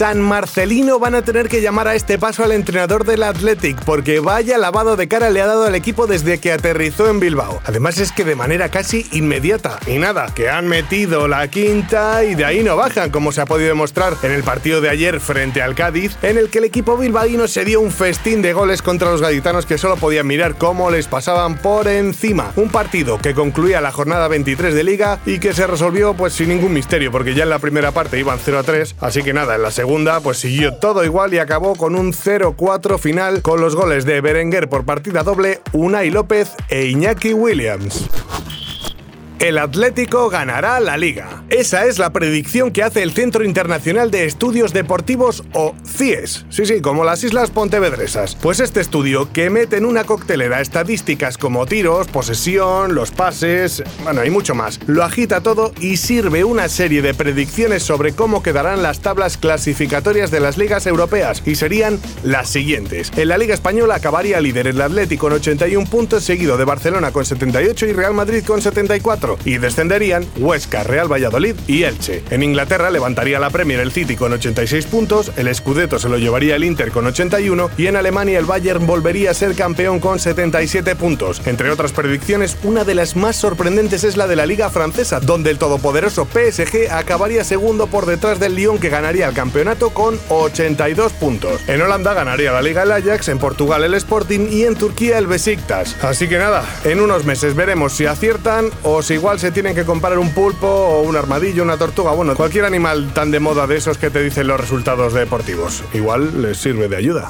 San Marcelino van a tener que llamar a este paso al entrenador del Athletic porque vaya lavado de cara le ha dado al equipo desde que aterrizó en Bilbao. Además es que de manera casi inmediata. Y nada, que han metido la quinta y de ahí no bajan, como se ha podido demostrar en el partido de ayer frente al Cádiz, en el que el equipo bilbaíno se dio un festín de goles contra los gaditanos que solo podían mirar cómo les pasaban por encima. Un partido que concluía la jornada 23 de liga y que se resolvió pues sin ningún misterio porque ya en la primera parte iban 0 a 3, así que nada, en la segunda segunda, pues siguió todo igual y acabó con un 0-4 final con los goles de Berenguer por partida doble, Unai López e Iñaki Williams. El Atlético ganará la liga. Esa es la predicción que hace el Centro Internacional de Estudios Deportivos o CIES. Sí, sí, como las Islas Pontevedresas. Pues este estudio, que mete en una coctelera estadísticas como tiros, posesión, los pases, bueno, y mucho más, lo agita todo y sirve una serie de predicciones sobre cómo quedarán las tablas clasificatorias de las ligas europeas y serían las siguientes. En la Liga Española acabaría líder el Atlético con 81 puntos, seguido de Barcelona con 78 y Real Madrid con 74 y descenderían Huesca, Real Valladolid y Elche. En Inglaterra levantaría la Premier el City con 86 puntos, el Scudetto se lo llevaría el Inter con 81 y en Alemania el Bayern volvería a ser campeón con 77 puntos. Entre otras predicciones, una de las más sorprendentes es la de la Liga Francesa, donde el todopoderoso PSG acabaría segundo por detrás del Lyon que ganaría el campeonato con 82 puntos. En Holanda ganaría la Liga el Ajax, en Portugal el Sporting y en Turquía el Besiktas. Así que nada, en unos meses veremos si aciertan o si igual se tienen que comparar un pulpo o un armadillo, una tortuga, bueno, cualquier animal tan de moda de esos que te dicen los resultados deportivos. Igual les sirve de ayuda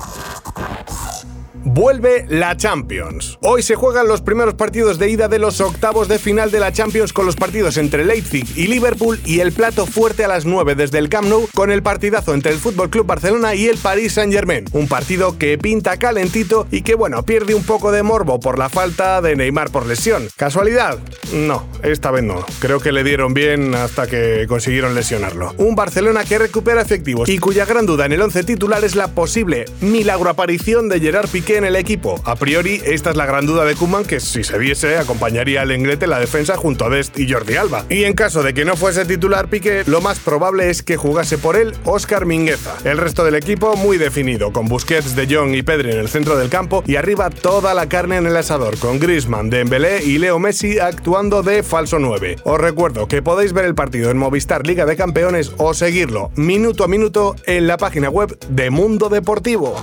vuelve la Champions. Hoy se juegan los primeros partidos de ida de los octavos de final de la Champions con los partidos entre Leipzig y Liverpool y el plato fuerte a las 9 desde el Camp Nou con el partidazo entre el Club Barcelona y el Paris Saint-Germain. Un partido que pinta calentito y que bueno, pierde un poco de morbo por la falta de Neymar por lesión. ¿Casualidad? No, esta vez no. Creo que le dieron bien hasta que consiguieron lesionarlo. Un Barcelona que recupera efectivos y cuya gran duda en el 11 titular es la posible milagro aparición de Gerard Piqué en el equipo. A priori, esta es la gran duda de Kuman que si se viese acompañaría al Inglete en la defensa junto a Dest y Jordi Alba. Y en caso de que no fuese titular Piqué, lo más probable es que jugase por él Oscar Mingueza. El resto del equipo muy definido, con Busquets, De Jong y Pedri en el centro del campo y arriba toda la carne en el asador, con Griezmann, Dembélé y Leo Messi actuando de falso 9. Os recuerdo que podéis ver el partido en Movistar Liga de Campeones o seguirlo minuto a minuto en la página web de Mundo Deportivo.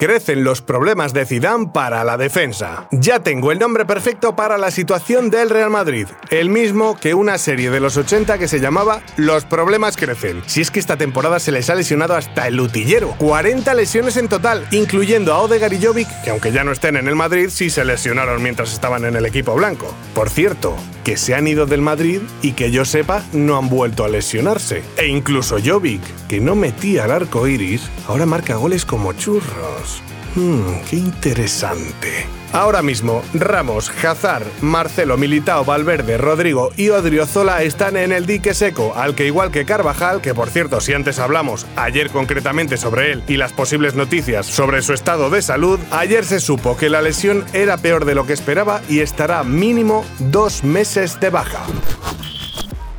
Crecen los problemas de Zidane para la defensa. Ya tengo el nombre perfecto para la situación del Real Madrid, el mismo que una serie de los 80 que se llamaba Los problemas crecen. Si es que esta temporada se les ha lesionado hasta el lutillero. 40 lesiones en total, incluyendo a Odegaard y Jovic, que aunque ya no estén en el Madrid, sí se lesionaron mientras estaban en el equipo blanco. Por cierto, que se han ido del Madrid y que yo sepa no han vuelto a lesionarse. E incluso Jovic, que no metía al arco iris, ahora marca goles como churros. Hmm, qué interesante. Ahora mismo, Ramos, Hazard, Marcelo, Militao, Valverde, Rodrigo y Odriozola están en el dique seco, al que igual que Carvajal, que por cierto, si antes hablamos ayer concretamente sobre él y las posibles noticias sobre su estado de salud, ayer se supo que la lesión era peor de lo que esperaba y estará mínimo dos meses de baja.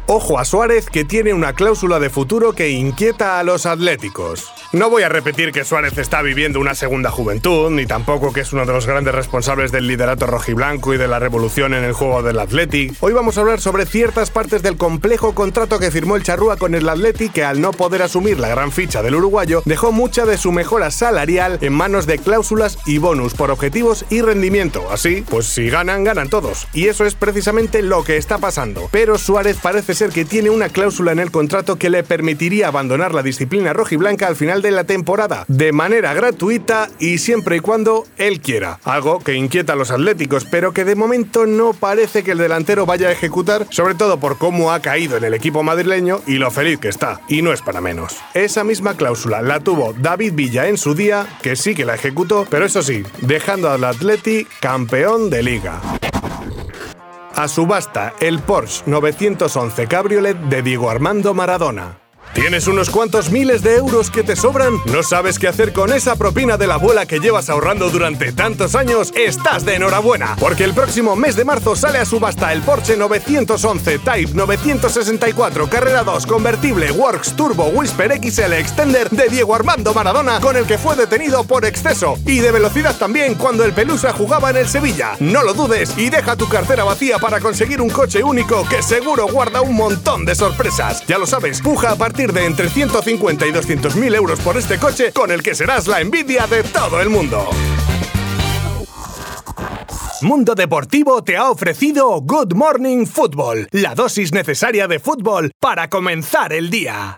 Ojo a Suárez que tiene una cláusula de futuro que inquieta a los atléticos. No voy a repetir que Suárez está viviendo una segunda juventud, ni tampoco que es uno de los grandes responsables del liderato rojiblanco y de la revolución en el juego del Athletic. Hoy vamos a hablar sobre ciertas partes del complejo contrato que firmó el Charrúa con el Athletic que al no poder asumir la gran ficha del uruguayo, dejó mucha de su mejora salarial en manos de cláusulas y bonus por objetivos y rendimiento. Así, pues si ganan, ganan todos. Y eso es precisamente lo que está pasando. Pero Suárez parece ser que tiene una cláusula en el contrato que le permitiría abandonar la disciplina rojiblanca al final de la temporada, de manera gratuita y siempre y cuando él quiera. Algo que inquieta a los atléticos, pero que de momento no parece que el delantero vaya a ejecutar, sobre todo por cómo ha caído en el equipo madrileño y lo feliz que está. Y no es para menos. Esa misma cláusula la tuvo David Villa en su día, que sí que la ejecutó, pero eso sí, dejando al Atleti campeón de liga. A subasta el Porsche 911 Cabriolet de Diego Armando Maradona. ¿Tienes unos cuantos miles de euros que te sobran? ¿No sabes qué hacer con esa propina de la abuela que llevas ahorrando durante tantos años? Estás de enhorabuena, porque el próximo mes de marzo sale a subasta el Porsche 911 Type 964 Carrera 2 convertible Works Turbo Whisper XL Extender de Diego Armando Maradona, con el que fue detenido por exceso y de velocidad también cuando el Pelusa jugaba en el Sevilla. No lo dudes y deja tu cartera vacía para conseguir un coche único que seguro guarda un montón de sorpresas. Ya lo sabes, puja a de entre 150 y 200 mil euros por este coche con el que serás la envidia de todo el mundo. Mundo Deportivo te ha ofrecido Good Morning Football, la dosis necesaria de fútbol para comenzar el día.